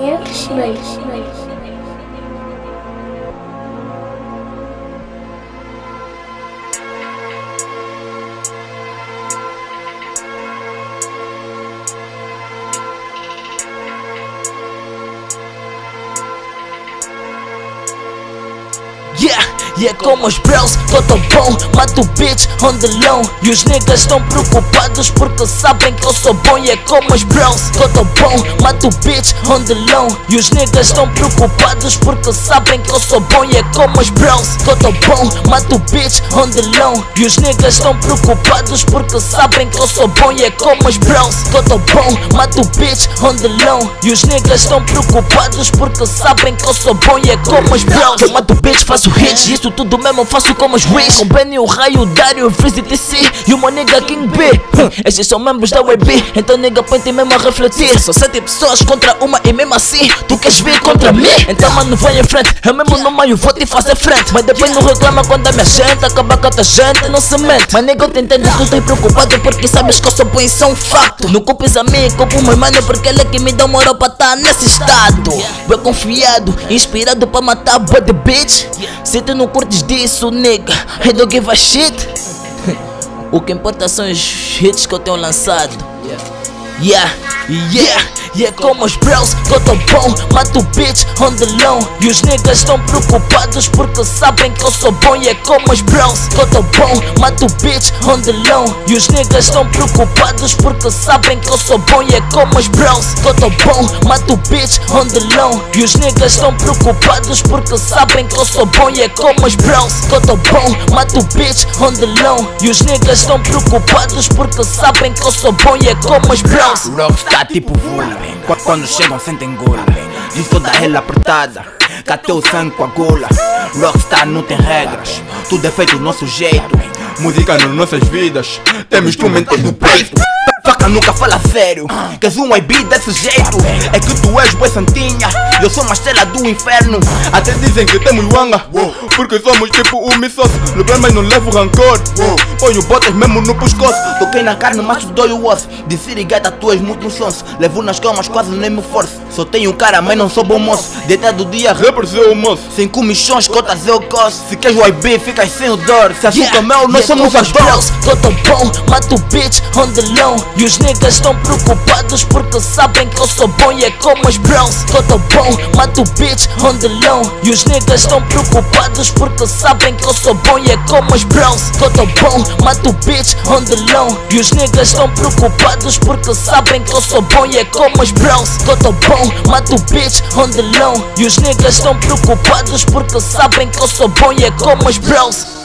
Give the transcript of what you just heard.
Yarışmayız. Yeah, como os bros, tão bom Mato bitch on the E os niggas estão preocupados porque sabem que eu sou bom. É como os bros, tão bom Mato bitch on the E os niggas estão preocupados porque sabem que eu sou bom. É como os bros, tão bom Mato bitch on the E os niggas estão preocupados porque sabem que eu sou bom. É como os bros, tão bom Mato bitch on the E os niggas estão preocupados porque sabem que eu sou bom. É como os bros, mato bitch, faço hits. Isso tudo mesmo faço como os Wiz Com Benny, o Raio, o Dario, o Freeze TC E uma nigga King B. Hum, Esses são membros da WB Então nigga põe-te mesmo a refletir. São sete pessoas contra uma e mesmo assim Tu queres vir contra mim? Então mano vai em frente. Eu mesmo no meio vou te fazer frente. Mas depois não reclama quando a minha gente Acaba com a tua gente, não se mente. Mas nigga eu te entendo, tu estás preocupado Porque sabes que eu sou bom e isso é um facto Não culpes a mim, culpa o meu mano Porque ele é que me deu moral pra estar nesse estado. Bem confiado, inspirado pra matar the bitch. Se tu não curtes disso, nigga I don't give a shit. O que importa são os hits que eu tenho lançado. Yeah, yeah, yeah, como os bros, tô tão bom. Mato bitch on the low. E os niggas estão preocupados porque sabem que eu sou bom. E é como os bros, tô tão bom. Mato bitch on the low. E os niggas estão preocupados porque sabem que eu sou bom. E é como os bros, tô tão bom. Mato bitch on the low. E os niggas estão preocupados porque sabem que eu sou bom. E é como os bros, tô tão bom. Mato bitch on the low. E os niggas estão preocupados porque sabem que eu sou bom. E é como os bros Rockstar tipo vulva Qu- Quando chegam sentem gola Diz toda ela apertada Cateu o sangue gola Rockstar não tem regras. Tudo é feito do nosso jeito. Música nas nossas vidas. Temos instrumentos do peito Faca nunca fala sério Queres um IB desse jeito. É que tu és boi santinha Eu sou uma estrela do inferno. Até dizem que temos wanga Porque somos tipo o Missos Lembra mas não levo rancor. Ponho botas mesmo no pescoço. Toquei na carne, mas dói o osso. De sirigata, tu és muito sonso Levo nas camas, quase nem me forço. Só tenho cara, mas não sou bom moço. Deitado dia, Represeu o moço. Sem comichões, cotas eu coço. Se queres o IB, ficas sem o dor. Se açúcar mel, nós Yeah, somos as bros, tô tão bom, mato o bitch on the low E os niggas estão preocupados porque sabem que eu sou bom E é como os bros, tô tão bom, mato bitch on the low. E os niggas estão preocupados porque sabem que eu sou bom E é como os bros, tô tão bom, mato bitch on the low. E os niggas estão preocupados porque sabem que eu sou bom E é como os bros, tô tão bom, mato bitch on the low. E os niggas estão preocupados porque sabem que eu sou bom E é como os bros